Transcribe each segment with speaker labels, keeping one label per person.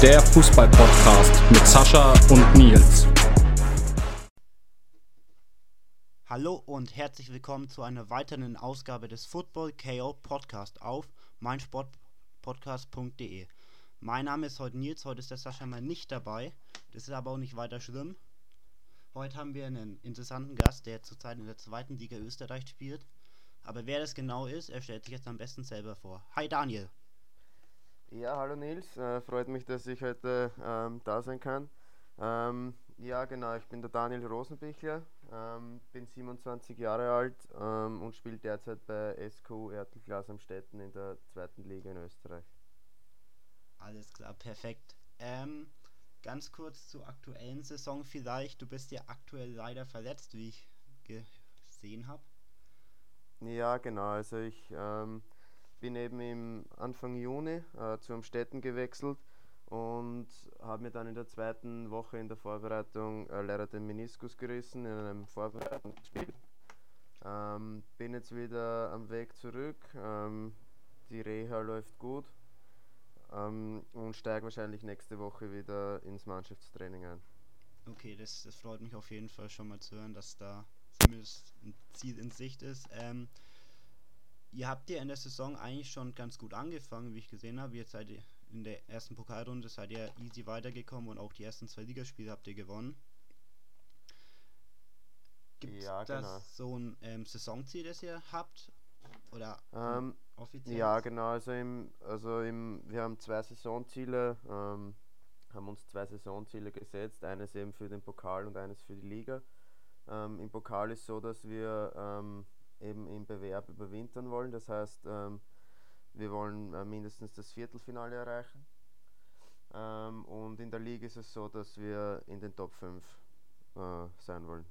Speaker 1: Der Fußball-Podcast mit Sascha und Nils.
Speaker 2: Hallo und herzlich willkommen zu einer weiteren Ausgabe des Football KO Podcast auf meinsportpodcast.de. Mein Name ist heute Nils, heute ist der Sascha mal nicht dabei. Das ist aber auch nicht weiter schlimm. Heute haben wir einen interessanten Gast, der zurzeit in der zweiten Liga Österreich spielt. Aber wer das genau ist, er stellt sich jetzt am besten selber vor. Hi Daniel.
Speaker 3: Ja, hallo Nils, äh, freut mich, dass ich heute ähm, da sein kann. Ähm, ja, genau, ich bin der Daniel Rosenbichler, ähm, bin 27 Jahre alt ähm, und spiele derzeit bei SQ Ertelglas am Städten in der zweiten Liga in Österreich.
Speaker 2: Alles klar, perfekt. Ähm, ganz kurz zur aktuellen Saison vielleicht. Du bist ja aktuell leider verletzt, wie ich gesehen habe.
Speaker 3: Ja, genau, also ich ähm, bin eben im Anfang Juni äh, zu Amstetten gewechselt und habe mir dann in der zweiten Woche in der Vorbereitung äh, leider den Meniskus gerissen in einem Vorbereitungsspiel. Ähm, bin jetzt wieder am Weg zurück. Ähm, die Reha läuft gut ähm, und steige wahrscheinlich nächste Woche wieder ins Mannschaftstraining ein.
Speaker 2: Okay, das, das freut mich auf jeden Fall schon mal zu hören, dass da zumindest ein Ziel in Sicht ist. Ähm, ihr habt ja in der Saison eigentlich schon ganz gut angefangen, wie ich gesehen habe. Jetzt seid ihr in der ersten Pokalrunde seid ihr easy weitergekommen und auch die ersten zwei Ligaspiele habt ihr gewonnen. Gibt es ja, genau. das so ein ähm, Saisonziel, das ihr habt? Oder
Speaker 3: ähm, offiziell? Ja, genau. Also, im, also im, wir haben zwei Saisonziele, ähm, haben uns zwei Saisonziele gesetzt. Eines eben für den Pokal und eines für die Liga. Ähm, Im Pokal ist so, dass wir ähm, eben im Bewerb überwintern wollen. Das heißt, ähm, wir wollen äh, mindestens das Viertelfinale erreichen. Ähm, und in der Liga ist es so, dass wir in den Top 5 äh, sein wollen.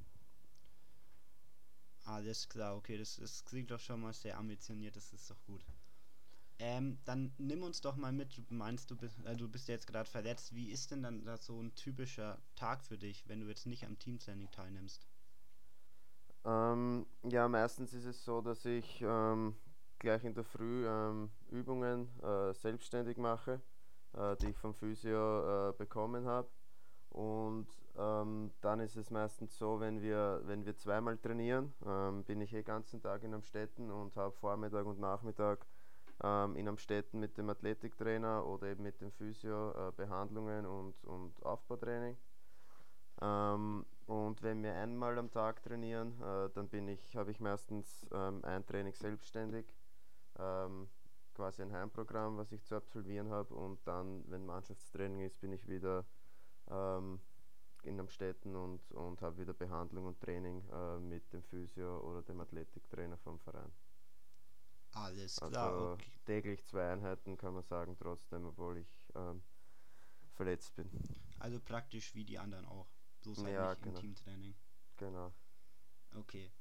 Speaker 2: Alles klar, okay, das, das klingt doch schon mal sehr ambitioniert, das ist doch gut. Ähm, dann nimm uns doch mal mit, du meinst, du bist, äh, du bist jetzt gerade verletzt. Wie ist denn dann da so ein typischer Tag für dich, wenn du jetzt nicht am Teamtraining teilnimmst?
Speaker 3: Ähm, ja, meistens ist es so, dass ich ähm, gleich in der Früh ähm, Übungen äh, selbstständig mache, äh, die ich vom Physio äh, bekommen habe. Und ähm, dann ist es meistens so, wenn wir, wenn wir zweimal trainieren, ähm, bin ich eh ganzen Tag in Amstetten und habe Vormittag und Nachmittag ähm, in Amstetten mit dem Athletiktrainer oder eben mit dem Physio äh, Behandlungen und, und Aufbautraining. Ähm, und wenn wir einmal am Tag trainieren, äh, dann bin ich, habe ich meistens ähm, ein Training selbstständig, ähm, quasi ein Heimprogramm, was ich zu absolvieren habe. Und dann, wenn Mannschaftstraining ist, bin ich wieder ähm, in Amstetten und, und habe wieder Behandlung und Training äh, mit dem Physio oder dem Athletiktrainer vom Verein.
Speaker 2: Alles klar. Also
Speaker 3: okay. täglich zwei Einheiten kann man sagen, trotzdem, obwohl ich ähm, verletzt bin.
Speaker 2: Also praktisch wie die anderen auch. Ist halt
Speaker 3: ja,
Speaker 2: nicht
Speaker 3: genau.
Speaker 2: im Teamtraining.
Speaker 3: Genau.
Speaker 2: Okay.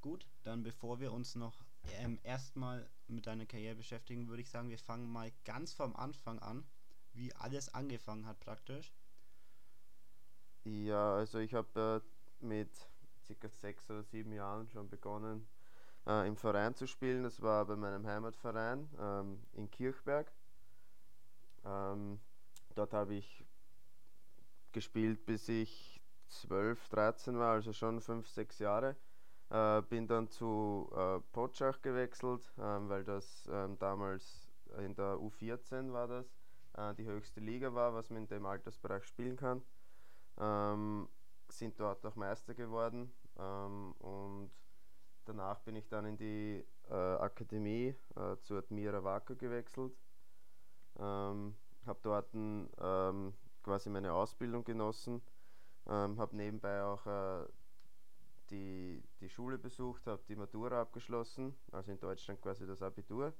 Speaker 2: Gut, dann bevor wir uns noch ähm, erstmal mit deiner Karriere beschäftigen, würde ich sagen, wir fangen mal ganz vom Anfang an, wie alles angefangen hat praktisch.
Speaker 3: Ja, also ich habe äh, mit circa sechs oder sieben Jahren schon begonnen, äh, im Verein zu spielen. Das war bei meinem Heimatverein ähm, in Kirchberg. Ähm, dort habe ich gespielt, bis ich 12, 13 war, also schon 5, 6 Jahre. Äh, bin dann zu äh, Potschach gewechselt, ähm, weil das ähm, damals in der U14 war das, äh, die höchste Liga war, was man in dem Altersbereich spielen kann. Ähm, sind dort auch Meister geworden ähm, und danach bin ich dann in die äh, Akademie äh, zu Admira Wacker gewechselt. Ähm, habe dort ähm, quasi meine Ausbildung genossen ähm, habe nebenbei auch äh, die, die Schule besucht, habe die Matura abgeschlossen, also in Deutschland quasi das Abitur.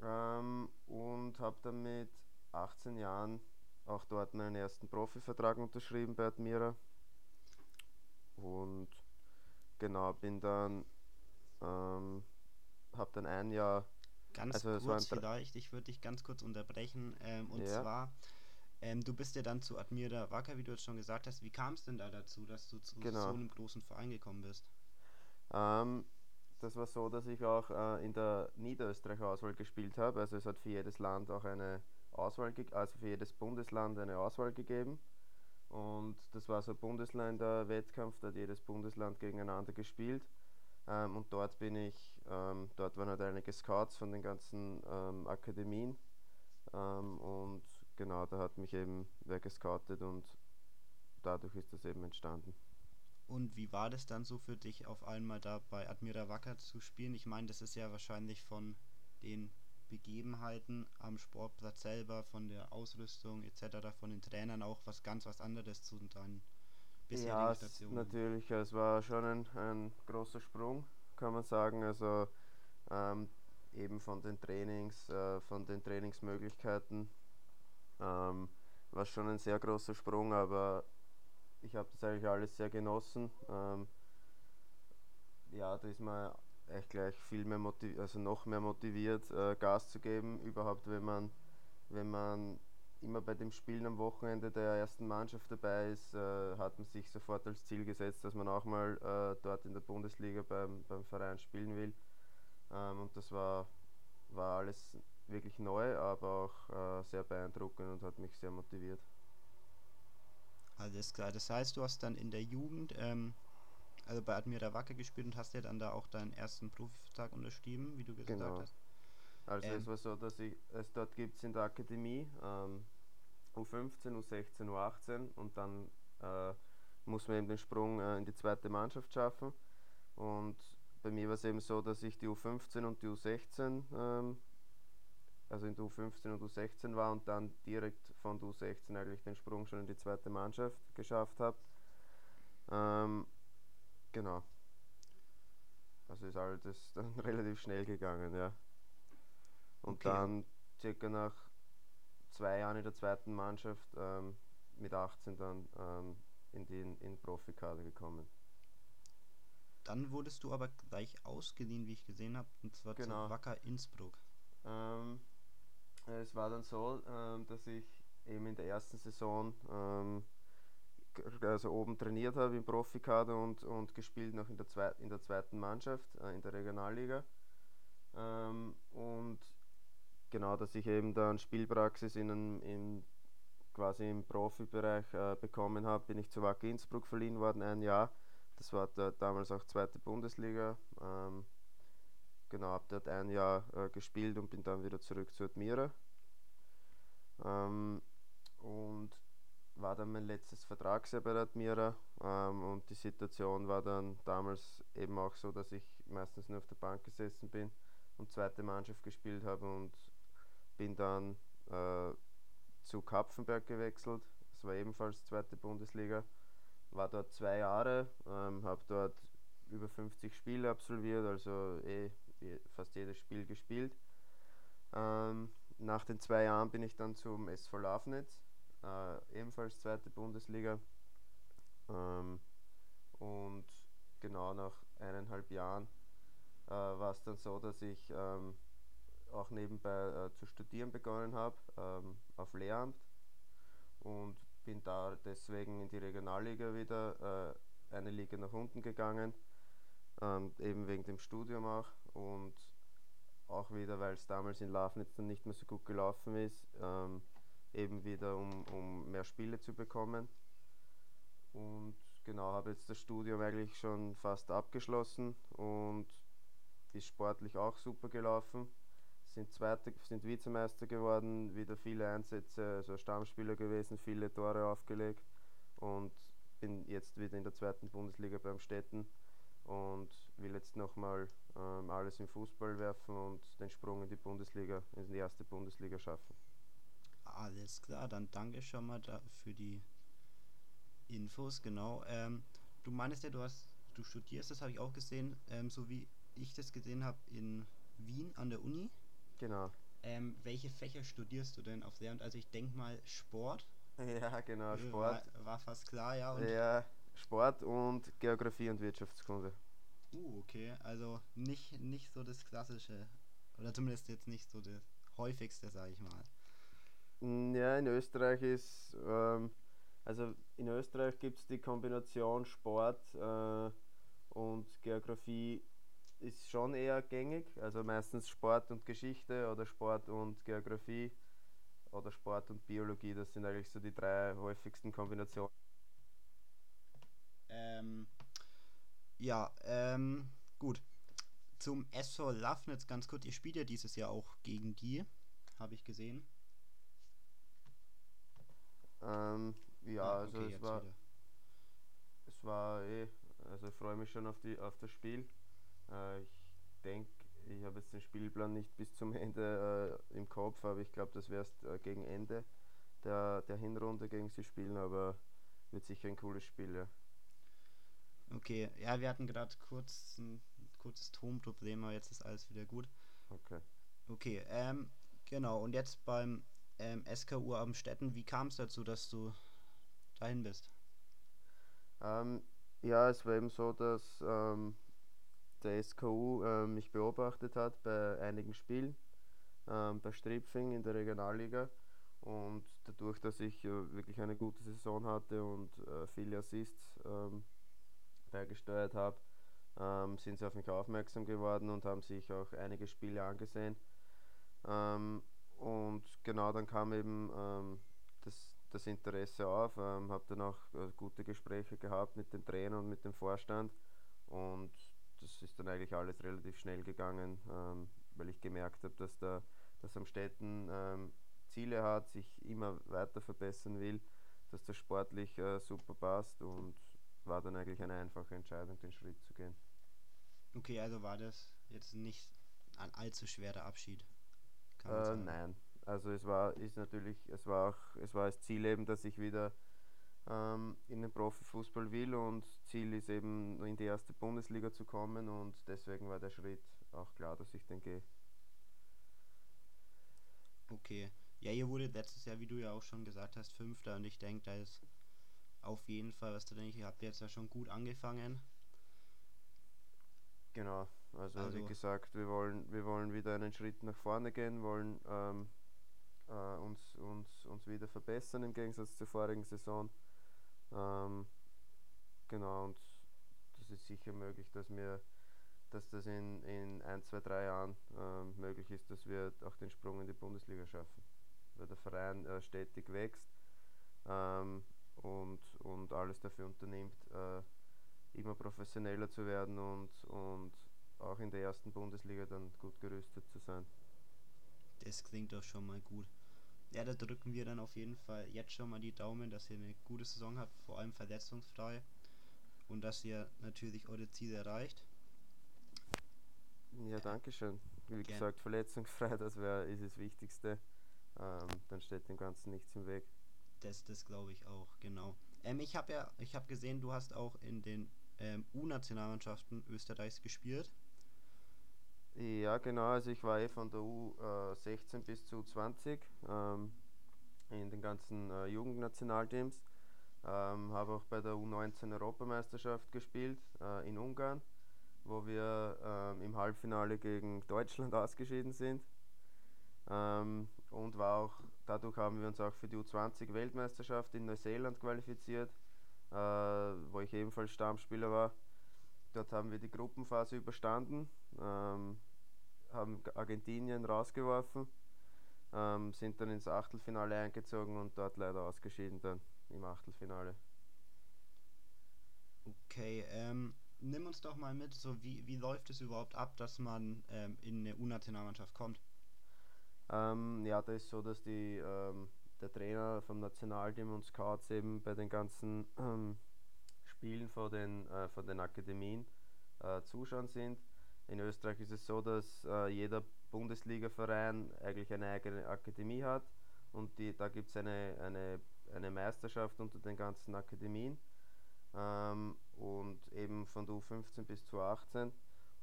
Speaker 3: Ähm, und habe dann mit 18 Jahren auch dort meinen ersten Profivertrag unterschrieben bei Admira. Und genau, bin dann, ähm, habe dann ein Jahr.
Speaker 2: Ganz also kurz vielleicht, ich würde dich ganz kurz unterbrechen. Ähm, und ja. zwar ähm, du bist ja dann zu Admira Wacker, wie du jetzt schon gesagt hast. Wie kam es denn da dazu, dass du zu genau. so einem großen Verein gekommen bist?
Speaker 3: Ähm, das war so, dass ich auch äh, in der Niederösterreich-Auswahl gespielt habe. Also es hat für jedes Land auch eine Auswahl, also für jedes Bundesland eine Auswahl gegeben. Und das war so ein Bundesländer-Wettkampf, da hat jedes Bundesland gegeneinander gespielt. Ähm, und dort bin ich, ähm, dort waren halt einige Scouts von den ganzen ähm, Akademien. Ähm, und genau, da hat mich eben wer gescoutet und dadurch ist das eben entstanden.
Speaker 2: Und wie war das dann so für dich, auf einmal da bei Admira Wacker zu spielen? Ich meine, das ist ja wahrscheinlich von den Begebenheiten am Sportplatz selber, von der Ausrüstung etc., von den Trainern auch was ganz was anderes zu deinen
Speaker 3: bisherigen ja, Stationen. natürlich, es war schon ein, ein großer Sprung, kann man sagen. Also ähm, eben von den Trainings, äh, von den Trainingsmöglichkeiten ähm, war schon ein sehr großer Sprung, aber ich habe das eigentlich alles sehr genossen. Ähm, ja, da ist man echt gleich viel mehr motiviert, also noch mehr motiviert, äh, Gas zu geben, überhaupt wenn man, wenn man immer bei dem Spielen am Wochenende der ersten Mannschaft dabei ist, äh, hat man sich sofort als Ziel gesetzt, dass man auch mal äh, dort in der Bundesliga beim, beim Verein spielen will. Ähm, und das war, war alles wirklich neu, aber auch äh, sehr beeindruckend und hat mich sehr motiviert.
Speaker 2: Alles klar. Das heißt, du hast dann in der Jugend, ähm, also bei Admira Wacker gespielt und hast ja dann da auch deinen ersten Profivertrag unterschrieben, wie du gesagt genau. hast.
Speaker 3: Also ähm, es war so, dass ich, es dort gibt es in der Akademie ähm, U15, U16, U18 und dann äh, muss man eben den Sprung äh, in die zweite Mannschaft schaffen. Und bei mir war es eben so, dass ich die U15 und die U16 ähm, also in der U15 und U16 war und dann direkt von der U16 eigentlich den Sprung schon in die zweite Mannschaft geschafft habe. Ähm, genau. Also ist alles dann relativ schnell gegangen, ja. Und okay. dann circa nach zwei Jahren in der zweiten Mannschaft ähm, mit 18 dann ähm, in den in Profikader gekommen.
Speaker 2: Dann wurdest du aber gleich ausgeliehen, wie ich gesehen habe, und zwar genau. zu Wacker Innsbruck.
Speaker 3: Ähm, es war dann so, ähm, dass ich eben in der ersten Saison ähm, also oben trainiert habe im Profikader und, und gespielt noch in der, Zweit in der zweiten Mannschaft äh, in der Regionalliga. Ähm, und genau, dass ich eben dann Spielpraxis in, einem, in quasi im Profibereich äh, bekommen habe, bin ich zu Wacker Innsbruck verliehen worden, ein Jahr. Das war da, damals auch zweite Bundesliga. Ähm, genau, habe dort ein Jahr äh, gespielt und bin dann wieder zurück zu Admira. Ähm, und war dann mein letztes Vertragsjahr bei der Admira ähm, und die Situation war dann damals eben auch so, dass ich meistens nur auf der Bank gesessen bin und zweite Mannschaft gespielt habe und bin dann äh, zu Kapfenberg gewechselt. Das war ebenfalls zweite Bundesliga. War dort zwei Jahre, ähm, habe dort über 50 Spiele absolviert, also eh fast jedes Spiel gespielt. Ähm, nach den zwei Jahren bin ich dann zum SV Lafnitz, äh, ebenfalls zweite Bundesliga. Ähm, und genau nach eineinhalb Jahren äh, war es dann so, dass ich ähm, auch nebenbei äh, zu studieren begonnen habe ähm, auf Lehramt und bin da deswegen in die Regionalliga wieder äh, eine Liga nach unten gegangen, ähm, eben wegen dem Studium auch und auch wieder, weil es damals in Lafnitz dann nicht mehr so gut gelaufen ist, ähm, eben wieder um, um mehr Spiele zu bekommen. Und genau, habe jetzt das Studium eigentlich schon fast abgeschlossen und ist sportlich auch super gelaufen. Sind, Zweite, sind Vizemeister geworden, wieder viele Einsätze, also Stammspieler gewesen, viele Tore aufgelegt und bin jetzt wieder in der zweiten Bundesliga beim Städten und will jetzt nochmal ähm, alles im Fußball werfen und den Sprung in die Bundesliga, in die erste Bundesliga schaffen.
Speaker 2: Alles klar, dann danke schon mal für die Infos, genau. Ähm, du meinst ja, du hast, du studierst, das habe ich auch gesehen, ähm, so wie ich das gesehen habe in Wien an der Uni.
Speaker 3: Genau.
Speaker 2: Ähm, welche Fächer studierst du denn auf Lehramt? Also ich denke mal Sport.
Speaker 3: Ja, genau, äh, Sport.
Speaker 2: War, war fast klar, ja.
Speaker 3: Und ja, Sport und Geografie und Wirtschaftskunde.
Speaker 2: Uh, okay. Also nicht, nicht so das Klassische. Oder zumindest jetzt nicht so das häufigste, sage ich mal.
Speaker 3: Mm, ja, in Österreich ist, ähm, also in Österreich gibt es die Kombination Sport äh, und Geografie ist schon eher gängig. Also meistens Sport und Geschichte oder Sport und Geografie oder Sport und Biologie. Das sind eigentlich so die drei häufigsten Kombinationen.
Speaker 2: Ähm, ja, ähm, gut. Zum SV Lafnitz ganz kurz. Ihr spielt ja dieses Jahr auch gegen die, habe ich gesehen.
Speaker 3: Ähm, ja,
Speaker 2: Ah,
Speaker 3: also
Speaker 2: okay,
Speaker 3: es
Speaker 2: jetzt
Speaker 3: war,
Speaker 2: wieder.
Speaker 3: es war eh, also ich freue mich schon auf, die, auf das Spiel. Äh, ich denke, ich habe jetzt den Spielplan nicht bis zum Ende äh, im Kopf, aber ich glaube, das wäre äh, gegen Ende der, der Hinrunde gegen sie spielen, aber wird sicher ein cooles Spiel, ja.
Speaker 2: Okay, ja, wir hatten gerade kurz ein kurzes Tonproblem, aber jetzt ist alles wieder gut.
Speaker 3: Okay.
Speaker 2: Okay, ähm, genau. Und jetzt beim ähm, SKU Amstetten, wie kam es dazu, dass du dahin bist?
Speaker 3: Ähm, ja, es war eben so, dass ähm, der SKU äh, mich beobachtet hat bei einigen Spielen, ähm, bei Stripfing in der Regionalliga. Und dadurch, dass ich äh, wirklich eine gute Saison hatte und äh, viele Assists ähm, beigesteuert habe, ähm, sind sie auf mich aufmerksam geworden und haben sich auch einige Spiele angesehen. Ähm, und genau dann kam eben das, das Interesse auf, ähm, habe dann auch äh, gute Gespräche gehabt mit dem Trainer und mit dem Vorstand und das ist dann eigentlich alles relativ schnell gegangen, ähm, weil ich gemerkt habe, dass da dass Amstetten ähm, Ziele hat, sich immer weiter verbessern will, dass das sportlich äh, super passt und war dann eigentlich eine einfache Entscheidung, den Schritt zu gehen.
Speaker 2: Okay, also war das jetzt nicht ein allzu schwerer Abschied.
Speaker 3: Äh, nein, also es war ist natürlich, es war auch, es war das Ziel eben, dass ich wieder ähm, in den Profifußball will und Ziel ist eben in die erste Bundesliga zu kommen und deswegen war der Schritt auch klar, dass ich den gehe.
Speaker 2: Okay. Ja, ihr wurdet letztes Jahr, wie du ja auch schon gesagt hast, Fünfter und ich denke, da ist auf jeden Fall was drin. Ihr habt jetzt ja schon gut angefangen.
Speaker 3: Genau, also, wie
Speaker 2: Also-
Speaker 3: gesagt, wir wollen, wir wollen wieder einen Schritt nach vorne gehen, wollen ähm, äh, uns, uns, uns wieder verbessern im Gegensatz zur vorigen Saison. Ähm, genau, und das ist sicher möglich, dass wir dass das in, in ein, zwei, drei Jahren ähm, möglich ist, dass wir auch den Sprung in die Bundesliga schaffen. Weil der Verein äh, stetig wächst ähm, und, und alles dafür unternimmt, äh, immer professioneller zu werden und, und auch in der ersten Bundesliga dann gut gerüstet zu sein.
Speaker 2: Das klingt doch schon mal gut. Ja, da drücken wir dann auf jeden Fall jetzt schon mal die Daumen, dass ihr eine gute Saison habt, vor allem verletzungsfrei. Und dass ihr natürlich eure Ziele erreicht.
Speaker 3: Ja, danke schön. Wie
Speaker 2: Gern.
Speaker 3: gesagt, verletzungsfrei, das wär, ist das Wichtigste. Ähm, dann steht dem Ganzen nichts im Weg.
Speaker 2: Das, das glaube ich auch, genau. Ähm, ich habe ja, ich habe gesehen, du hast auch in den ähm, U-Nationalmannschaften Österreichs gespielt.
Speaker 3: Ja, genau. Also ich war eh von der U16 bis zu U20 ähm, in den ganzen äh, Jugendnationalteams. Ähm, habe auch bei der U19 Europameisterschaft gespielt äh, in Ungarn, wo wir ähm, im Halbfinale gegen Deutschland ausgeschieden sind. Ähm, und war auch, dadurch haben wir uns auch für die U20 Weltmeisterschaft in Neuseeland qualifiziert, äh, wo ich ebenfalls Stammspieler war. Dort haben wir die Gruppenphase überstanden, ähm, haben Argentinien rausgeworfen, ähm, sind dann ins Achtelfinale eingezogen und dort leider ausgeschieden dann im Achtelfinale.
Speaker 2: Okay, ähm, nimm uns doch mal mit, so wie, wie läuft es überhaupt ab, dass man ähm, in eine U-Nationalmannschaft kommt?
Speaker 3: Ähm, ja, da ist so, dass die, ähm, der Trainer vom Nationalteam und Scouts eben bei den ganzen ähm, Spielen von den, äh, von den Akademien äh, zuschauen sind. In Österreich ist es so, dass äh, jeder Bundesliga-Verein eigentlich eine eigene Akademie hat und die, da gibt es eine, eine, eine Meisterschaft unter den ganzen Akademien ähm, und eben von der U15 bis zur 18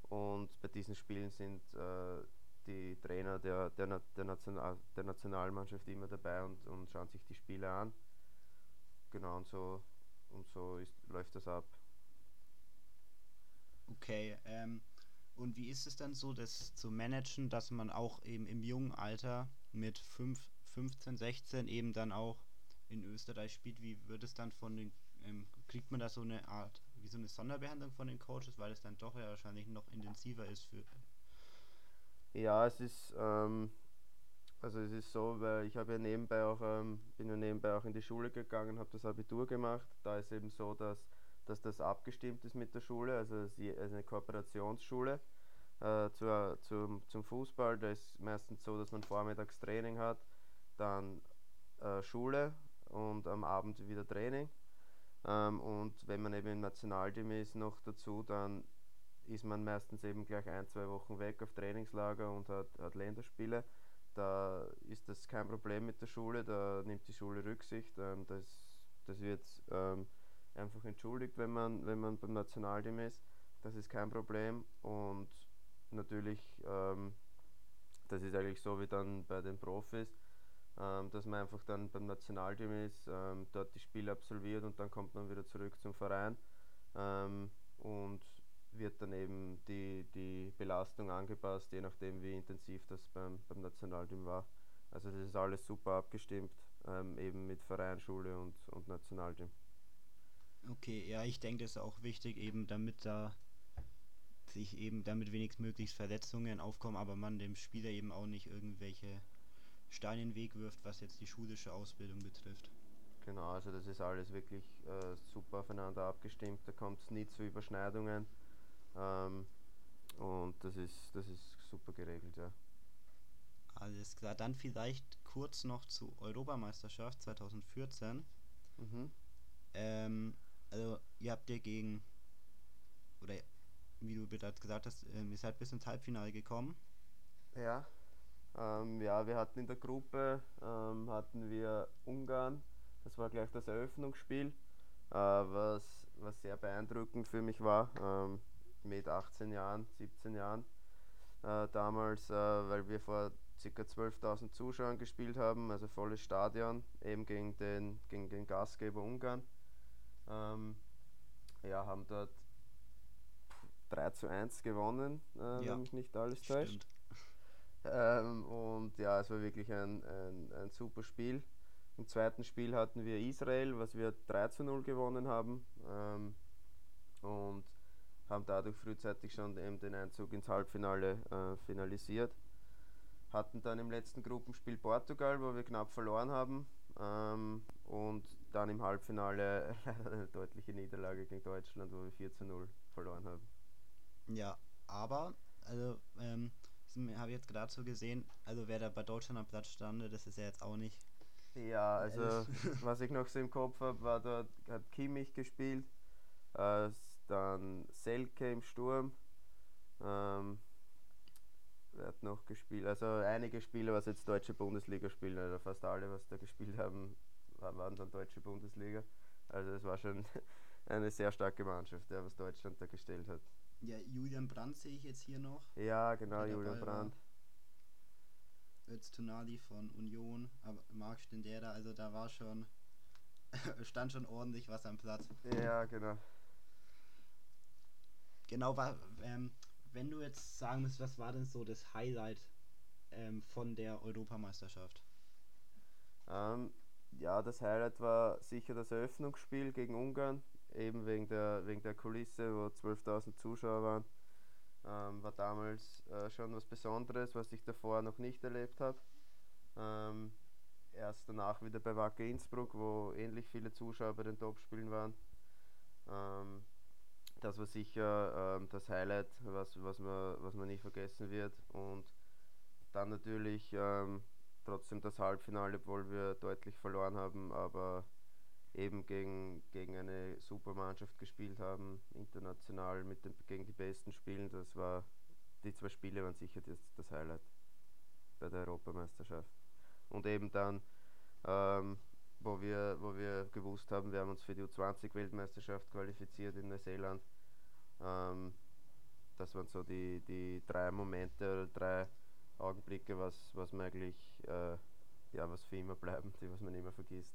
Speaker 3: und bei diesen Spielen sind äh, die Trainer der, der, der, National, der Nationalmannschaft immer dabei und, und schauen sich die Spiele an. Genau, und so, und so ist, läuft das ab.
Speaker 2: Okay, ähm, und wie ist es dann so, das zu managen, dass man auch eben im jungen Alter mit 5, 15, 16 eben dann auch in Österreich spielt? Wie wird es dann von den, ähm, kriegt man da so eine Art, wie so eine Sonderbehandlung von den Coaches, weil es dann doch ja wahrscheinlich noch intensiver ist für.
Speaker 3: Ja, es ist, ähm, Also es ist so, weil ich habe ja nebenbei auch, ähm, bin ja nebenbei auch in die Schule gegangen, habe das Abitur gemacht. Da ist eben so, dass, dass das abgestimmt ist mit der Schule, also es ist eine Kooperationsschule äh, zur, zum, zum Fußball. Da ist meistens so, dass man vormittags Training hat, dann äh, Schule und am Abend wieder Training. Ähm, und wenn man eben im Nationalteam ist noch dazu, dann ist man meistens eben gleich ein, zwei Wochen weg auf Trainingslager und hat, hat Länderspiele. Da ist das kein Problem mit der Schule, da nimmt die Schule Rücksicht. Ähm, das, das wird ähm, einfach entschuldigt, wenn man, wenn man beim Nationalteam ist. Das ist kein Problem. Und natürlich, ähm, das ist eigentlich so wie dann bei den Profis, ähm, dass man einfach dann beim Nationalteam ist, ähm, dort die Spiele absolviert und dann kommt man wieder zurück zum Verein ähm, und wird dann eben die, die Belastung angepasst, je nachdem wie intensiv das beim, beim Nationalteam war. Also das ist alles super abgestimmt, ähm, eben mit Verein, Schule und, und Nationalteam.
Speaker 2: Okay, ja, ich denke, das ist auch wichtig, eben damit da sich eben damit wenigstens Verletzungen aufkommen, aber man dem Spieler eben auch nicht irgendwelche Steine in den Weg wirft, was jetzt die schulische Ausbildung betrifft.
Speaker 3: Genau, also das ist alles wirklich äh, super aufeinander abgestimmt, da kommt es nie zu Überschneidungen ähm, und das ist, das ist super geregelt, ja.
Speaker 2: Alles klar, dann vielleicht kurz noch zur Europameisterschaft 2014. Mhm. Ähm, also ihr habt ja gegen, oder wie du bereits gesagt hast, ähm, ihr seid bis ins Halbfinale gekommen.
Speaker 3: Ja. Ähm, ja, wir hatten in der Gruppe ähm, hatten wir Ungarn. Das war gleich das Eröffnungsspiel, äh, was, was sehr beeindruckend für mich war. Ähm, mit 18 Jahren, 17 Jahren äh, damals, äh, weil wir vor ca. 12.000 Zuschauern gespielt haben, also volles Stadion, eben gegen den, gegen den Gastgeber Ungarn. Ähm, ja, haben dort 3 zu 1 gewonnen, äh, ja, wenn mich nicht alles täuscht. Ähm, und ja, es war wirklich ein, ein, ein super Spiel. Im zweiten Spiel hatten wir Israel, was wir 3 zu 0 gewonnen haben. Ähm, und haben dadurch frühzeitig schon eben den Einzug ins Halbfinale äh, finalisiert. Hatten dann im letzten Gruppenspiel Portugal, wo wir knapp verloren haben. Ähm, und dann im Halbfinale eine deutliche Niederlage gegen Deutschland, wo wir 4 zu 0 verloren haben.
Speaker 2: Ja, aber, also, ähm, habe ich jetzt gerade so gesehen, also wer da bei Deutschland am Platz stand, das ist ja jetzt auch nicht.
Speaker 3: Ja, also was ich noch so im Kopf habe, war dort hat Kimmich gespielt, äh, dann Selke im Sturm. Ähm, wer hat noch gespielt? Also einige Spieler, was jetzt deutsche Bundesliga spielen, also fast alle, was da gespielt haben, waren dann deutsche Bundesliga. Also es war schon eine sehr starke Mannschaft, ja, was Deutschland da gestellt hat.
Speaker 2: Ja, Julian Brandt sehe ich jetzt hier noch.
Speaker 3: Ja, genau, Julian Brandt.
Speaker 2: Öztunali von Union, aber Marc Stendera, also da war schon, stand schon ordentlich was am Platz.
Speaker 3: Ja, genau.
Speaker 2: Genau, war, ähm, wenn du jetzt sagen müsstest, was war denn so das Highlight ähm, von der Europameisterschaft?
Speaker 3: Ähm, ja, das Highlight war sicher das Eröffnungsspiel gegen Ungarn eben wegen der, wegen der Kulisse, wo 12.000 Zuschauer waren. Ähm, war damals äh, schon was Besonderes, was ich davor noch nicht erlebt habe. Ähm, erst danach wieder bei Wacker Innsbruck, wo ähnlich viele Zuschauer bei den Topspielen waren. Ähm, das war sicher ähm, das Highlight, was, was, man, was man nie vergessen wird. Und dann natürlich ähm, trotzdem das Halbfinale, obwohl wir deutlich verloren haben, aber eben gegen, gegen eine Supermannschaft gespielt haben, international mit den, gegen die besten Spielen. Das war, die zwei Spiele waren sicher das, das Highlight bei der Europameisterschaft. Und eben dann, ähm, wo, wir, wo wir gewusst haben, wir haben uns für die U20-Weltmeisterschaft qualifiziert in Neuseeland. Ähm, das waren so die, die drei Momente oder drei Augenblicke, was, was man eigentlich, äh, ja, was für immer bleiben, die was man immer vergisst.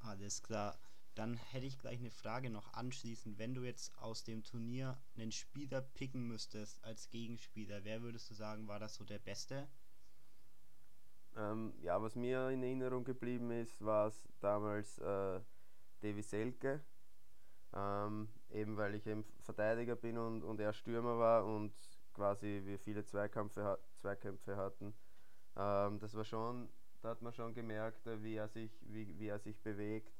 Speaker 2: Alles klar. Dann hätte ich gleich eine Frage noch anschließend. Wenn du jetzt aus dem Turnier einen Spieler picken müsstest als Gegenspieler, wer würdest du sagen, war das so der Beste?
Speaker 3: Ähm, ja, was mir in Erinnerung geblieben ist, war es damals äh, Davy Selke. Ähm, eben weil ich eben Verteidiger bin und, und er Stürmer war und quasi wir viele Zweikämpfe, Zweikämpfe hatten. Äh, Ähm, das war schon, da hat man schon gemerkt, äh, wie er sich, wie, wie er sich bewegt,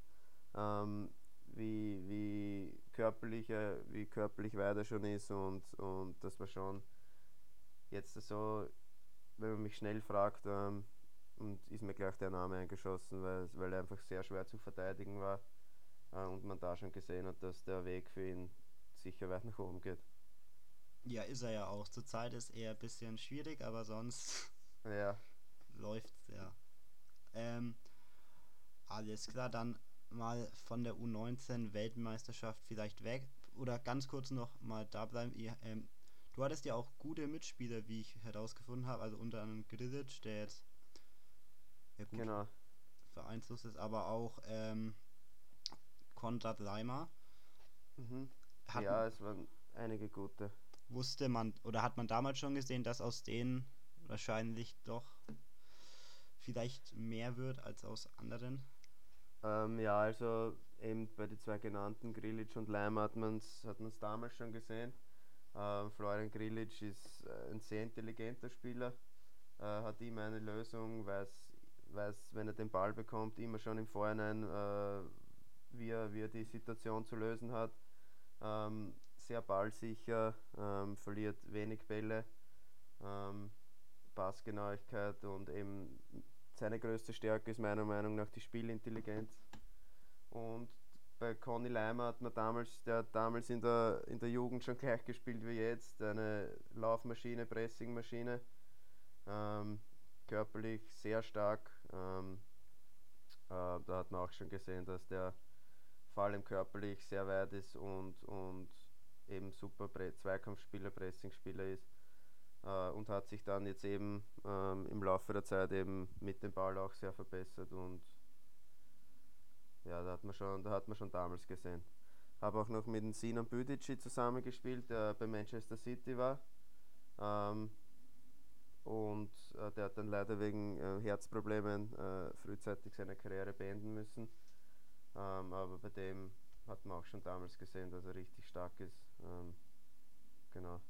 Speaker 3: ähm, wie, wie körperlich er, wie körperlich weit er schon ist und, und das war schon jetzt so, wenn man mich schnell fragt, ähm, und ist mir gleich der Name eingeschossen, weil, weil er einfach sehr schwer zu verteidigen war äh, und man da schon gesehen hat, dass der Weg für ihn sicher weit nach oben geht.
Speaker 2: Ja, ist er ja auch. Zurzeit ist er ein bisschen schwierig, aber sonst
Speaker 3: ja.
Speaker 2: läuft's ja. Ähm, alles klar, dann mal von der U19 Weltmeisterschaft vielleicht weg oder ganz kurz noch mal da bleiben. Ihr, ähm, du hattest ja auch gute Mitspieler, wie ich herausgefunden habe, also unter anderem Grilic, der jetzt ja gut
Speaker 3: Genau.
Speaker 2: vereinslos ist, aber auch ähm, Konrad Leimer.
Speaker 3: Mhm. Ja, es waren einige gute.
Speaker 2: Wusste man oder hat man damals schon gesehen, dass aus denen wahrscheinlich doch vielleicht mehr wird als aus anderen?
Speaker 3: Ähm, ja, also eben bei den zwei genannten, Grilic und Leimer, hat man es hat damals schon gesehen. Ähm, Florian Grilic ist äh, ein sehr intelligenter Spieler, äh, hat immer eine Lösung, weiß, weiß, wenn er den Ball bekommt, immer schon im Vorhinein, äh, wie, er, wie er die Situation zu lösen hat. Ähm, sehr ballsicher, ähm, verliert wenig Bälle, ähm, Passgenauigkeit und eben seine größte Stärke ist meiner Meinung nach die Spielintelligenz. Und bei Conny Leimer hat man damals, der hat damals in der, in der Jugend schon gleich gespielt wie jetzt. Eine Laufmaschine, Pressingmaschine. Ähm, körperlich sehr stark. Ähm, äh, da hat man auch schon gesehen, dass der vor allem körperlich sehr weit ist und, und eben super Pre Zweikampfspieler, Pressingspieler ist äh, und hat sich dann jetzt eben ähm, im Laufe der Zeit eben mit dem Ball auch sehr verbessert und ja, da hat man schon, da hat man schon damals gesehen. Habe auch noch mit dem Sinan Büdici zusammengespielt, der bei Manchester City war. Ähm, und äh, der hat dann leider wegen äh, Herzproblemen äh, frühzeitig seine Karriere beenden müssen. Ähm, aber bei dem hat man auch schon damals gesehen, dass er richtig stark ist. Ähm, genau.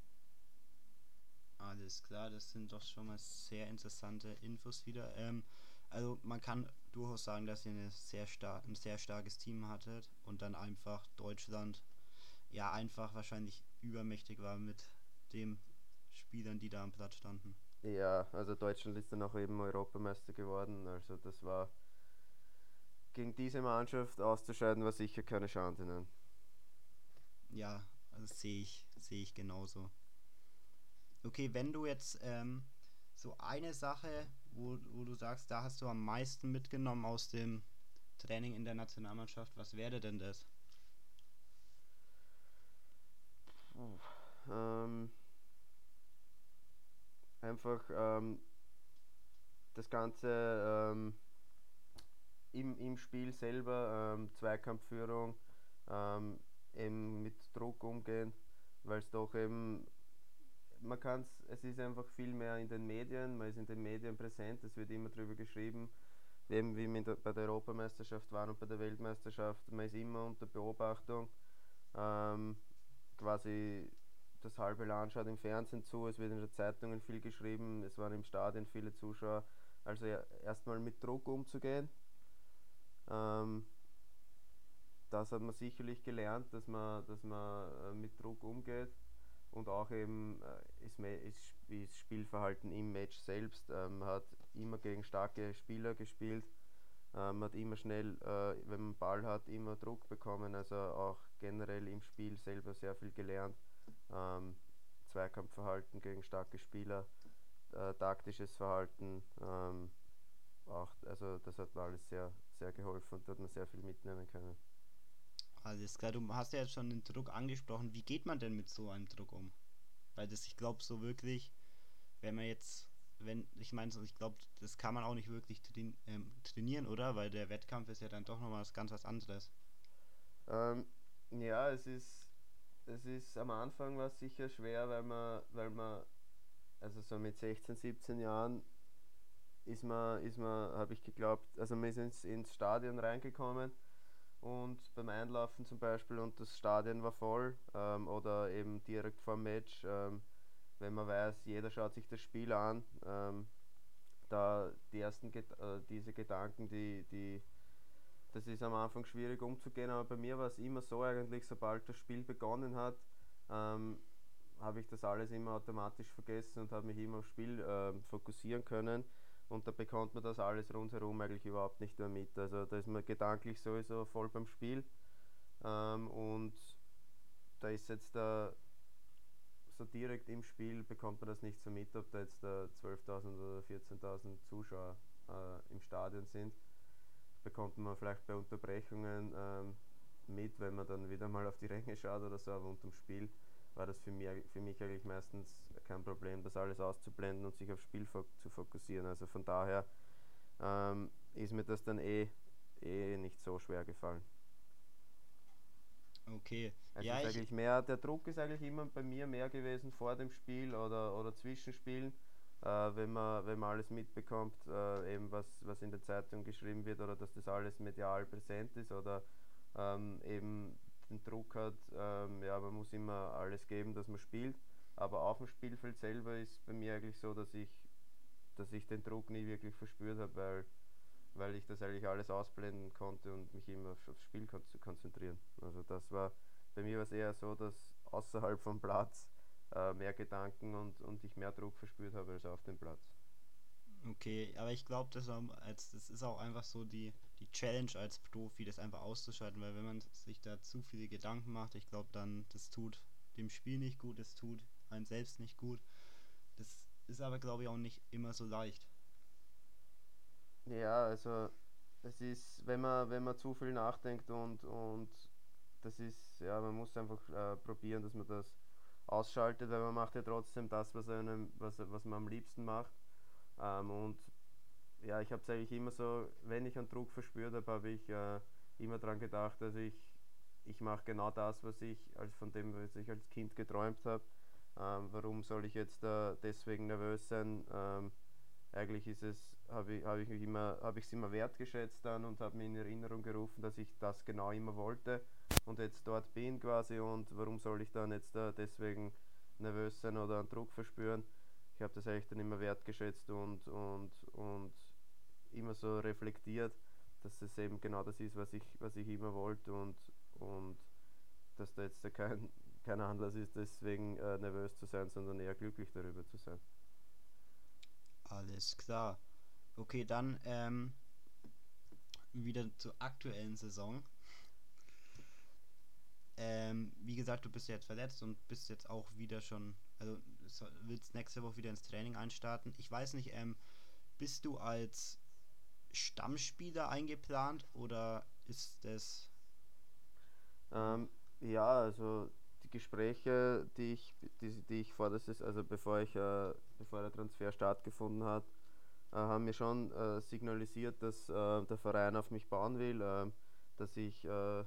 Speaker 2: Alles klar, das sind doch schon mal sehr interessante Infos wieder. Ähm, also man kann durchaus sagen, dass ihr eine sehr star ein sehr starkes Team hattet und dann einfach Deutschland ja einfach wahrscheinlich übermächtig war mit den Spielern, die da am Platz standen.
Speaker 3: Ja, also Deutschland ist dann auch eben Europameister geworden. Also das war gegen diese Mannschaft auszuscheiden, war sicher keine Schande. Nein.
Speaker 2: Ja, also sehe ich, sehe ich genauso. Okay, wenn du jetzt ähm, so eine Sache, wo, wo du sagst, da hast du am meisten mitgenommen aus dem Training in der Nationalmannschaft, was wäre denn das?
Speaker 3: Ähm, einfach ähm, das Ganze ähm, im, im Spiel selber, ähm, Zweikampfführung, ähm, eben mit Druck umgehen, weil es doch eben, man kann es, es ist einfach viel mehr in den Medien, man ist in den Medien präsent, es wird immer darüber geschrieben, eben wie wir bei der Europameisterschaft waren und bei der Weltmeisterschaft, man ist immer unter Beobachtung, ähm, quasi das halbe Land schaut im Fernsehen zu, es wird in den Zeitungen viel geschrieben, es waren im Stadion viele Zuschauer. Also ja, erstmal mit Druck umzugehen. Ähm, das hat man sicherlich gelernt, dass man, dass man äh, mit Druck umgeht und auch eben äh, ist Spielverhalten im Match selbst. Ähm, hat immer gegen starke Spieler gespielt, ähm, hat immer schnell, äh, wenn man Ball hat, immer Druck bekommen, also auch generell im Spiel selber sehr viel gelernt ähm, Zweikampfverhalten gegen starke Spieler, äh, taktisches Verhalten, auch, also das hat mir alles sehr, sehr geholfen und hat man sehr viel mitnehmen können.
Speaker 2: Alles klar, du hast ja jetzt schon den Druck angesprochen. Wie geht man denn mit so einem Druck um? Weil das, ich glaube, so wirklich, wenn man jetzt, wenn, ich meine, ich glaube, das kann man auch nicht wirklich train, ähm, trainieren, oder? Weil der Wettkampf ist ja dann doch nochmal was ganz was anderes.
Speaker 3: Ähm, ja, es ist es ist am Anfang war es sicher schwer, weil man, weil man, also so mit 16, 17 Jahren ist man, ist man, habe ich geglaubt, also man ist ins, ins Stadion reingekommen und beim Einlaufen zum Beispiel und das Stadion war voll ähm, oder eben direkt vor dem Match, ähm, wenn man weiß, jeder schaut sich das Spiel an, ähm, da die ersten Ged äh, diese Gedanken, die, die das ist am Anfang schwierig umzugehen, aber bei mir war es immer so eigentlich, sobald das Spiel begonnen hat, ähm, habe ich das alles immer automatisch vergessen und habe mich immer aufs Spiel äh, fokussieren können und da bekommt man das alles rundherum eigentlich überhaupt nicht mehr mit. Also da ist man gedanklich sowieso voll beim Spiel ähm, und da ist jetzt da so direkt im Spiel bekommt man das nicht so mit, ob da jetzt 12.000 oder 14.000 Zuschauer äh, im Stadion sind. Das bekommt man vielleicht bei Unterbrechungen ähm, mit, wenn man dann wieder mal auf die Ränge schaut oder so, aber unterm Spiel war das für mich, für mich eigentlich meistens kein Problem, das alles auszublenden und sich aufs Spiel fo zu fokussieren. Also von daher ähm, ist mir das dann eh, eh nicht so schwer gefallen.
Speaker 2: Okay.
Speaker 3: Es
Speaker 2: ja,
Speaker 3: eigentlich mehr, der Druck ist eigentlich immer bei mir mehr gewesen vor dem Spiel oder, oder zwischen Spielen, äh, wenn, man, wenn man alles mitbekommt, äh, eben was, was in der Zeitung geschrieben wird oder dass das alles medial präsent ist oder ähm, eben den Druck hat, ähm, ja, man muss immer alles geben, dass man spielt. Aber auf dem Spielfeld selber ist bei mir eigentlich so, dass ich, dass ich den Druck nie wirklich verspürt habe, weil, weil ich das eigentlich alles ausblenden konnte und mich immer aufs Spiel kon konzentrieren. Also das war bei mir war es eher so, dass außerhalb vom Platz äh, mehr Gedanken und, und ich mehr Druck verspürt habe als auf dem Platz.
Speaker 2: Okay, aber ich glaube, das, das ist auch einfach so die, die Challenge als Profi, das einfach auszuschalten, weil wenn man sich da zu viele Gedanken macht, ich glaube dann, das tut dem Spiel nicht gut, das tut einem selbst nicht gut. Das ist aber, glaube ich, auch nicht immer so leicht.
Speaker 3: Ja, also es ist, wenn man, wenn man zu viel nachdenkt und, und das ist, ja, man muss einfach äh, probieren, dass man das ausschaltet, weil man macht ja trotzdem das, was, einem, was, was man am liebsten macht. Ähm, und ja, ich habe es eigentlich immer so, wenn ich einen Druck verspürt habe, habe ich äh, immer daran gedacht, dass ich, ich mache genau das, was ich, also von dem, was ich als Kind geträumt habe. Ähm, warum soll ich jetzt äh, deswegen nervös sein? Ähm, eigentlich ist es, habe ich, hab ich mich immer, habe ich es immer wertgeschätzt dann und habe mir in Erinnerung gerufen, dass ich das genau immer wollte und jetzt dort bin quasi und warum soll ich dann jetzt äh, deswegen nervös sein oder einen Druck verspüren? Ich habe das eigentlich dann immer wertgeschätzt und, und, und immer so reflektiert, dass es eben genau das ist, was ich, was ich immer wollte und, und dass da jetzt kein, kein Anlass ist, deswegen äh, nervös zu sein, sondern eher glücklich darüber zu sein.
Speaker 2: Alles klar. Okay, dann ähm, wieder zur aktuellen Saison. Ähm, wie gesagt, du bist jetzt verletzt und bist jetzt auch wieder schon, also willst nächste Woche wieder ins Training einstarten. Ich weiß nicht, ähm, bist du als Stammspieler eingeplant oder ist das?
Speaker 3: Ähm, ja, also die Gespräche, die ich, die, die ich vor das ist, also bevor ich, äh, bevor der Transfer stattgefunden hat, äh, haben mir schon äh, signalisiert, dass äh, der Verein auf mich bauen will, äh, dass ich äh,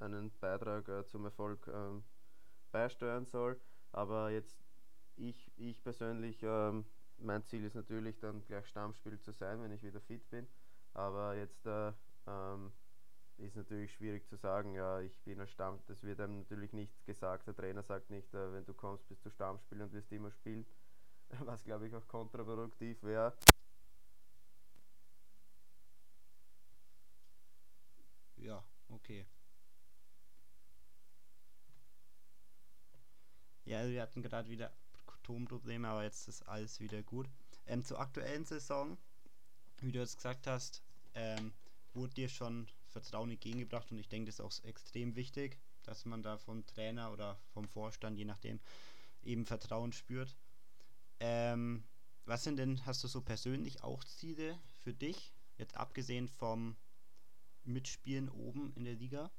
Speaker 3: einen Beitrag zum Erfolg ähm, beisteuern soll. Aber jetzt ich, ich persönlich, ähm, mein Ziel ist natürlich dann gleich Stammspiel zu sein, wenn ich wieder fit bin. Aber jetzt äh, ähm, ist natürlich schwierig zu sagen, ja, ich bin ein Stamm, das wird einem natürlich nicht gesagt. Der Trainer sagt nicht, äh, wenn du kommst, bist du Stammspieler und wirst immer spielen, was glaube ich auch kontraproduktiv wäre.
Speaker 2: Ja, okay. Ja, wir hatten gerade wieder Tonprobleme, aber jetzt ist alles wieder gut. Ähm, zur aktuellen Saison wie du jetzt gesagt hast, ähm, wurde dir schon Vertrauen entgegengebracht und ich denke, das ist auch extrem wichtig, dass man da vom Trainer oder vom Vorstand, je nachdem, eben Vertrauen spürt. Ähm, was sind denn, hast du so persönlich auch Ziele für dich, jetzt abgesehen vom Mitspielen oben in der Liga?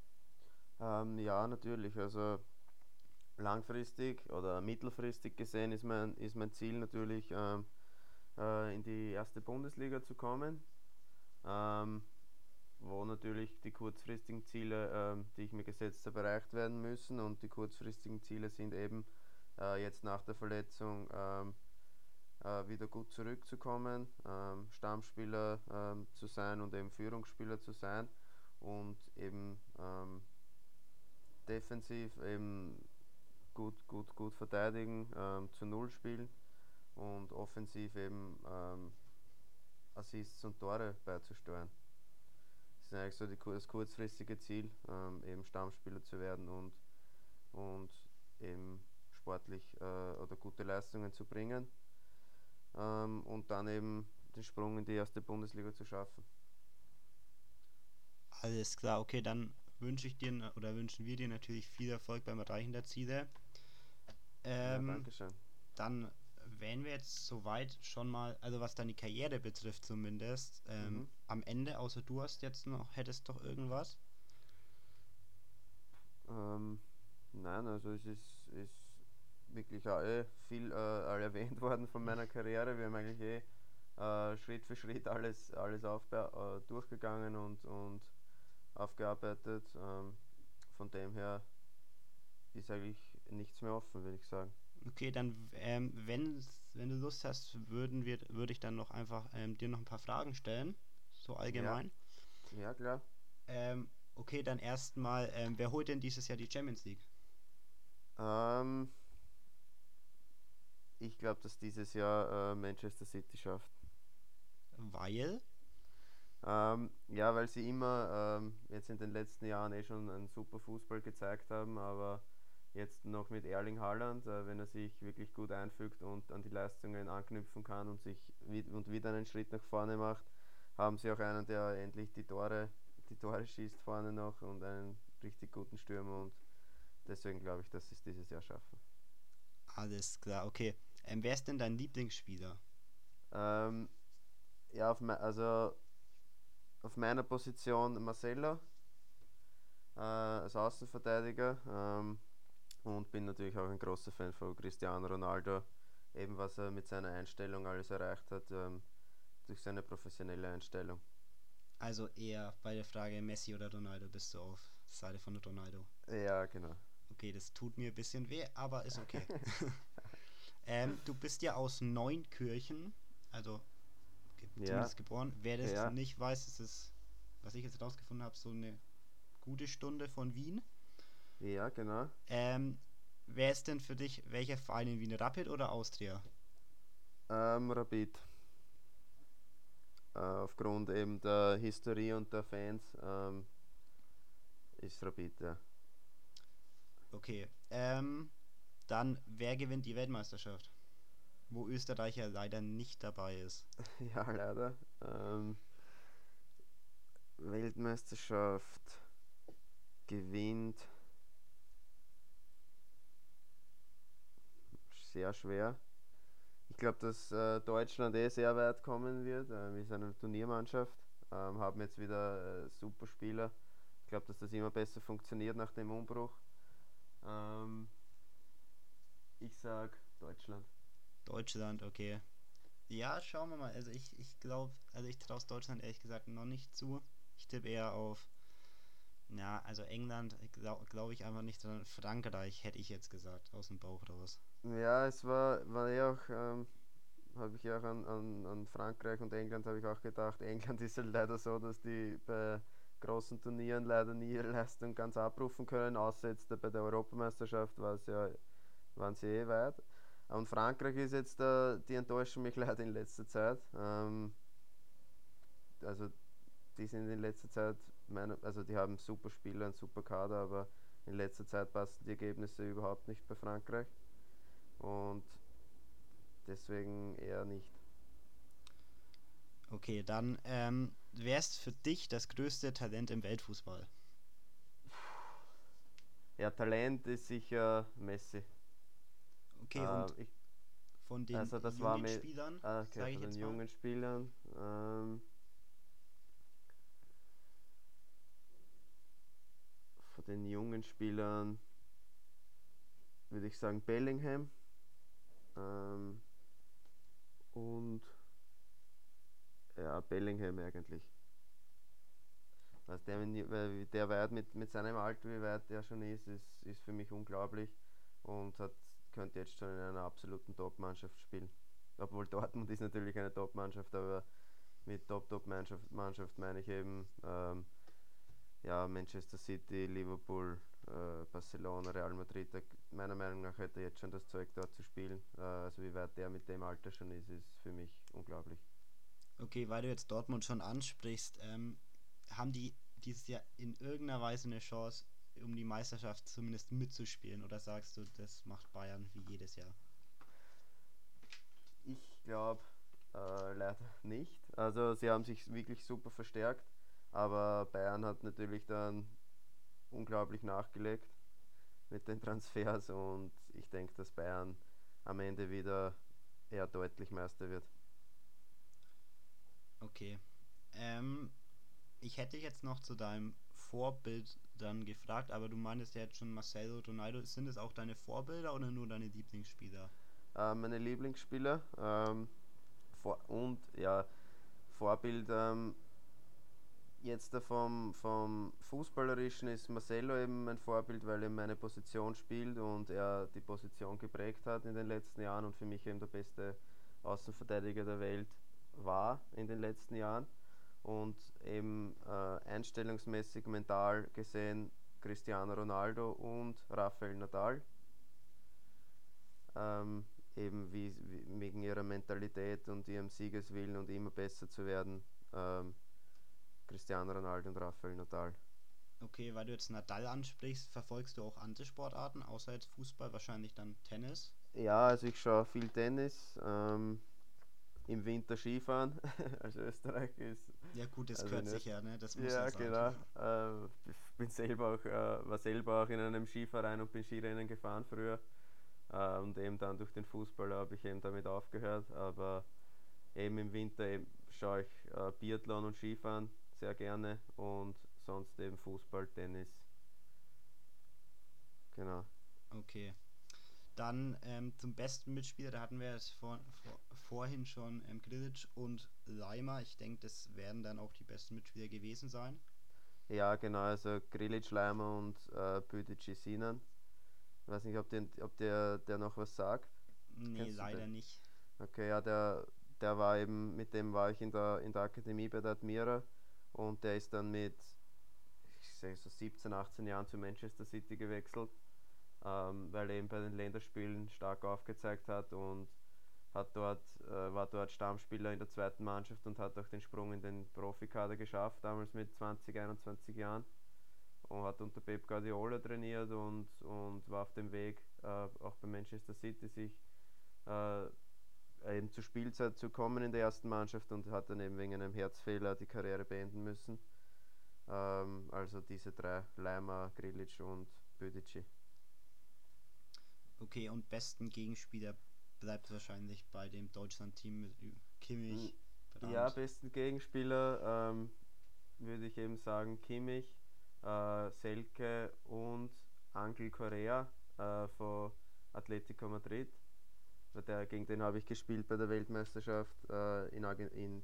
Speaker 3: Ähm, ja, natürlich. Also langfristig oder mittelfristig gesehen ist mein, ist mein Ziel natürlich, ähm, äh, in die erste Bundesliga zu kommen, ähm, wo natürlich die kurzfristigen Ziele, ähm, die ich mir gesetzt habe, erreicht werden müssen. Und die kurzfristigen Ziele sind eben äh, jetzt nach der Verletzung ähm, äh, wieder gut zurückzukommen, ähm, Stammspieler ähm, zu sein und eben Führungsspieler zu sein und eben ähm, defensiv eben gut, gut, gut verteidigen, zu Null spielen und offensiv eben Assists und Tore beizusteuern. Das ist eigentlich so die, das kurzfristige Ziel, ähm, eben Stammspieler zu werden und, und eben sportlich äh, oder gute Leistungen zu bringen ähm, und dann eben den Sprung in die erste Bundesliga zu schaffen.
Speaker 2: Alles klar, okay, dann wünsche ich dir oder wünschen wir dir natürlich viel Erfolg beim Erreichen der Ziele. Ähm,
Speaker 3: ja, Dankeschön.
Speaker 2: Dann wären wir jetzt soweit schon mal, also was deine Karriere betrifft zumindest, ähm, mhm. am Ende, außer du hast jetzt noch, hättest doch irgendwas?
Speaker 3: Ähm, nein, also es ist, ist wirklich auch eh viel äh, erwähnt worden von meiner Karriere. Wir haben eigentlich eh äh, Schritt für Schritt alles, alles äh, durchgegangen und, und aufgearbeitet. Ähm, von dem her ist eigentlich nichts mehr offen, würde ich sagen.
Speaker 2: Okay, dann ähm, wenn, wenn du Lust hast, würden wir, würde ich dann noch einfach ähm, dir noch ein paar Fragen stellen, so allgemein.
Speaker 3: Ja, ja klar.
Speaker 2: Ähm, okay, dann erstmal, ähm, wer holt denn dieses Jahr die Champions League?
Speaker 3: Ähm, ich glaube, dass dieses Jahr äh, Manchester City schafft.
Speaker 2: Weil?
Speaker 3: Ähm, ja, weil sie immer ähm, jetzt in den letzten Jahren eh schon einen super Fußball gezeigt haben, aber jetzt noch mit Erling Haaland, äh, wenn er sich wirklich gut einfügt und an die Leistungen anknüpfen kann und sich und wieder einen Schritt nach vorne macht, haben sie auch einen, der endlich die Tore, die Tore schießt vorne noch und einen richtig guten Stürmer und deswegen glaube ich, dass sie es dieses Jahr schaffen.
Speaker 2: Alles klar, okay. Ähm, wer ist denn dein Lieblingsspieler?
Speaker 3: Ähm, ja, auf also auf meiner Position Marcelo äh, als Außenverteidiger ähm, und bin natürlich auch ein großer Fan von Cristiano Ronaldo, eben was er mit seiner Einstellung alles erreicht hat, ähm, durch seine professionelle Einstellung.
Speaker 2: Also eher bei der Frage Messi oder Ronaldo bist du auf Seite von Ronaldo.
Speaker 3: Ja, genau.
Speaker 2: Okay, das tut mir ein bisschen weh, aber ist okay. ähm, du bist ja aus Neunkirchen, also zumindest ja. geboren. Wer das ja. nicht weiß, ist es, was ich jetzt rausgefunden habe, so eine gute Stunde von Wien.
Speaker 3: Ja, genau.
Speaker 2: Ähm, wer ist denn für dich, welcher Verein in Wien? Rapid oder Austria?
Speaker 3: Ähm, Rapid. Äh, aufgrund eben der Historie und der Fans ähm, ist Rapid, ja.
Speaker 2: Okay. Ähm, dann, wer gewinnt die Weltmeisterschaft? wo Österreich ja leider nicht dabei ist.
Speaker 3: Ja, leider. Ähm, Weltmeisterschaft gewinnt. Sehr schwer. Ich glaube, dass äh, Deutschland eh sehr weit kommen wird. Äh, wir sind eine Turniermannschaft, ähm, haben jetzt wieder äh, super Spieler. Ich glaube, dass das immer besser funktioniert nach dem Umbruch. Ähm, ich sage Deutschland.
Speaker 2: Deutschland, okay. Ja, schauen wir mal. Also ich, ich glaube, also ich traue Deutschland ehrlich gesagt noch nicht zu. Ich tippe eher auf, ja, also England glaube glaub ich einfach nicht, sondern Frankreich hätte ich jetzt gesagt, aus dem Bauch raus.
Speaker 3: Ja, es war, war ja auch, ähm, habe ich ja auch an, an, an Frankreich und England habe ich auch gedacht. England ist halt leider so, dass die bei großen Turnieren leider nie ihre Leistung ganz abrufen können, außer jetzt bei der Europameisterschaft war es ja, waren sie eh weit. Und Frankreich ist jetzt, äh, die enttäuschen mich leider in letzter Zeit. Ähm, also die sind in letzter Zeit, meine, also die haben super Spieler, einen super Kader, aber in letzter Zeit passen die Ergebnisse überhaupt nicht bei Frankreich. Und deswegen eher nicht.
Speaker 2: Okay, dann ähm, wer ist für dich das größte Talent im Weltfußball?
Speaker 3: Ja, Talent ist sicher Messi.
Speaker 2: Okay, äh, und ich, von den also das jungen Spielern?
Speaker 3: Ah, okay, von den jungen mal. Spielern. Ähm, den jungen Spielern würde ich sagen Bellingham. Ähm, und ja, Bellingham eigentlich. Also der, der weit mit, mit seinem Alter, wie weit der schon ist, ist, ist für mich unglaublich und hat könnte jetzt schon in einer absoluten Top-Mannschaft spielen. Obwohl Dortmund ist natürlich eine Top-Mannschaft, aber mit Top-Top-Mannschaft Mannschaft meine ich eben ähm, ja, Manchester City, Liverpool, äh, Barcelona, Real Madrid. Da, meiner Meinung nach hätte er jetzt schon das Zeug dort zu spielen. Äh, also wie weit der mit dem Alter schon ist, ist für mich unglaublich.
Speaker 2: Okay, weil du jetzt Dortmund schon ansprichst, ähm, haben die dieses Jahr in irgendeiner Weise eine Chance, um die Meisterschaft zumindest mitzuspielen? Oder sagst du, das macht Bayern wie jedes Jahr?
Speaker 3: Ich glaube äh, leider nicht. Also sie haben sich wirklich super verstärkt, aber Bayern hat natürlich dann unglaublich nachgelegt mit den Transfers und ich denke, dass Bayern am Ende wieder eher deutlich Meister wird.
Speaker 2: Okay. Ähm, ich hätte jetzt noch zu deinem Vorbild dann gefragt, aber du meintest ja jetzt schon Marcelo Ronaldo. Sind es auch deine Vorbilder oder nur deine Lieblingsspieler?
Speaker 3: Äh, meine Lieblingsspieler ähm, und ja, Vorbild ähm, jetzt vom, vom Fußballerischen ist Marcelo eben mein Vorbild, weil er meine Position spielt und er die Position geprägt hat in den letzten Jahren und für mich eben der beste Außenverteidiger der Welt war in den letzten Jahren und eben äh, einstellungsmäßig, mental gesehen Cristiano Ronaldo und Rafael Nadal. Ähm, eben wie, wie, wegen ihrer Mentalität und ihrem Siegeswillen und immer besser zu werden. Ähm, Cristiano Ronaldo und Rafael Nadal.
Speaker 2: Okay, weil du jetzt Nadal ansprichst, verfolgst du auch andere Sportarten, außer jetzt Fußball, wahrscheinlich dann Tennis?
Speaker 3: Ja, also ich schaue viel Tennis. Ähm, im Winter Skifahren als Österreich ist.
Speaker 2: Ja gut, das also gehört sicher, ne? Das muss
Speaker 3: ja, genau. Äh, ich bin selber auch, äh, war selber auch in einem Skiverein und bin Skirennen gefahren früher. Äh, und eben dann durch den Fußball habe ich eben damit aufgehört. Aber eben im Winter eben schaue ich äh, Biathlon und Skifahren sehr gerne und sonst eben Fußball, Tennis. Genau.
Speaker 2: Okay. Dann ähm, zum besten Mitspieler, da hatten wir es vor, vor, vorhin schon ähm, Grilic und Leimer. Ich denke, das werden dann auch die besten Mitspieler gewesen sein.
Speaker 3: Ja, genau, also Grilic, Leimer und äh, Büdici Sinan. Ich weiß nicht, ob, den, ob der, der noch was sagt.
Speaker 2: Nee, leider nicht.
Speaker 3: Okay, ja, der, der war eben, mit dem war ich in der, in der Akademie bei der Admira und der ist dann mit, ich sage so 17, 18 Jahren zu Manchester City gewechselt, ähm, weil er eben bei den Länderspielen stark aufgezeigt hat und hat dort, äh, war dort Stammspieler in der zweiten Mannschaft und hat auch den Sprung in den Profikader geschafft, damals mit 20, 21 Jahren. Und hat unter Pep Guardiola trainiert und, und war auf dem Weg, äh, auch bei Manchester City, sich äh, eben zur Spielzeit zu kommen in der ersten Mannschaft und hat dann eben wegen einem Herzfehler die Karriere beenden müssen. Ähm, also diese drei, Leimer, Grilic und Bödici.
Speaker 2: Okay, und besten Gegenspieler bleibt wahrscheinlich bei dem Deutschland-Team mit Kimmich.
Speaker 3: Brandt. Ja, besten Gegenspieler ähm, würde ich eben sagen Kimmich, äh, Selke und Angel Correa äh, von Atletico Madrid. Der, gegen den habe ich gespielt bei der Weltmeisterschaft äh, in, in,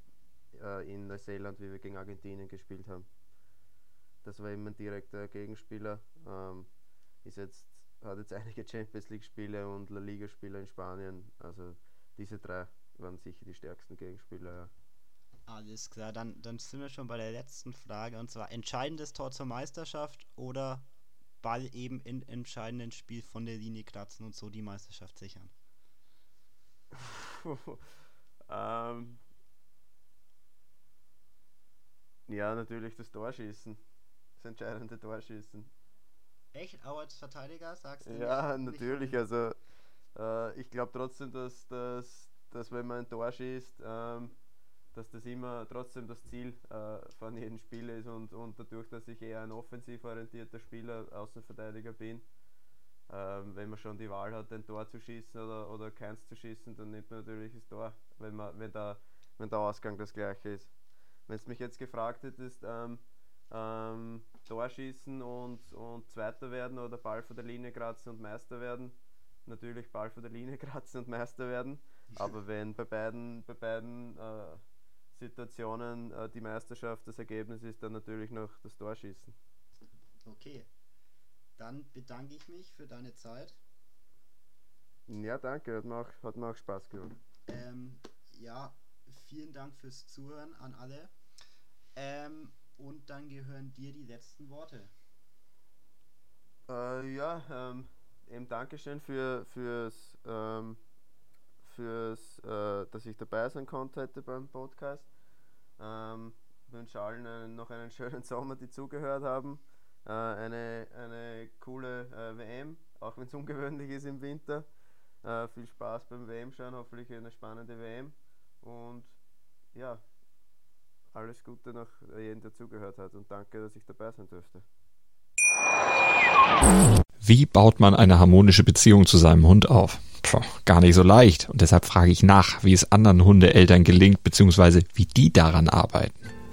Speaker 3: äh, in Neuseeland, wie wir gegen Argentinien gespielt haben. Das war eben ein direkter Gegenspieler. Ähm, ist jetzt hat jetzt einige Champions League-Spiele und La Liga-Spiele in Spanien. Also diese drei waren sicher die stärksten Gegenspieler. Ja.
Speaker 2: Alles klar, dann, dann sind wir schon bei der letzten Frage und zwar entscheidendes Tor zur Meisterschaft oder Ball eben in entscheidenden Spiel von der Linie kratzen und so die Meisterschaft sichern?
Speaker 3: ähm, ja, natürlich das Torschießen. Das entscheidende Torschießen.
Speaker 2: Echt? Auch als Verteidiger sagst du?
Speaker 3: Ja, nicht, natürlich. Nicht also äh, ich glaube trotzdem, dass, dass, dass wenn man ein Tor schießt, ähm, dass das immer trotzdem das Ziel äh, von jedem Spiel ist und, und dadurch, dass ich eher ein offensiv orientierter Spieler, Außenverteidiger bin, ähm, wenn man schon die Wahl hat, ein Tor zu schießen oder, oder keins zu schießen, dann nimmt man natürlich das Tor, wenn, man, wenn, der, wenn der Ausgang das gleiche ist. Wenn es mich jetzt gefragt hättest, ähm, ähm, Torschießen und, und Zweiter werden oder Ball vor der Linie kratzen und Meister werden. Natürlich Ball vor der Linie kratzen und Meister werden. Aber wenn bei beiden, bei beiden äh, Situationen äh, die Meisterschaft das Ergebnis ist, dann natürlich noch das Torschießen.
Speaker 2: Okay. Dann bedanke ich mich für deine Zeit.
Speaker 3: Ja, danke. Hat mir auch, hat mir auch Spaß gemacht.
Speaker 2: Ähm, ja, vielen Dank fürs Zuhören an alle. Ähm, und dann gehören dir die letzten Worte.
Speaker 3: Äh, ja, ähm, eben Dankeschön für, fürs, ähm, fürs äh, dass ich dabei sein konnte heute beim Podcast. Ähm, wünsche allen einen, noch einen schönen Sommer, die zugehört haben. Äh, eine, eine coole äh, WM, auch wenn es ungewöhnlich ist im Winter. Äh, viel Spaß beim WM schauen, hoffentlich eine spannende WM. Und ja, alles Gute noch jedem, der zugehört hat und danke, dass ich dabei sein durfte.
Speaker 1: Wie baut man eine harmonische Beziehung zu seinem Hund auf? Puh, gar nicht so leicht. Und deshalb frage ich nach, wie es anderen Hundeeltern gelingt, beziehungsweise wie die daran arbeiten.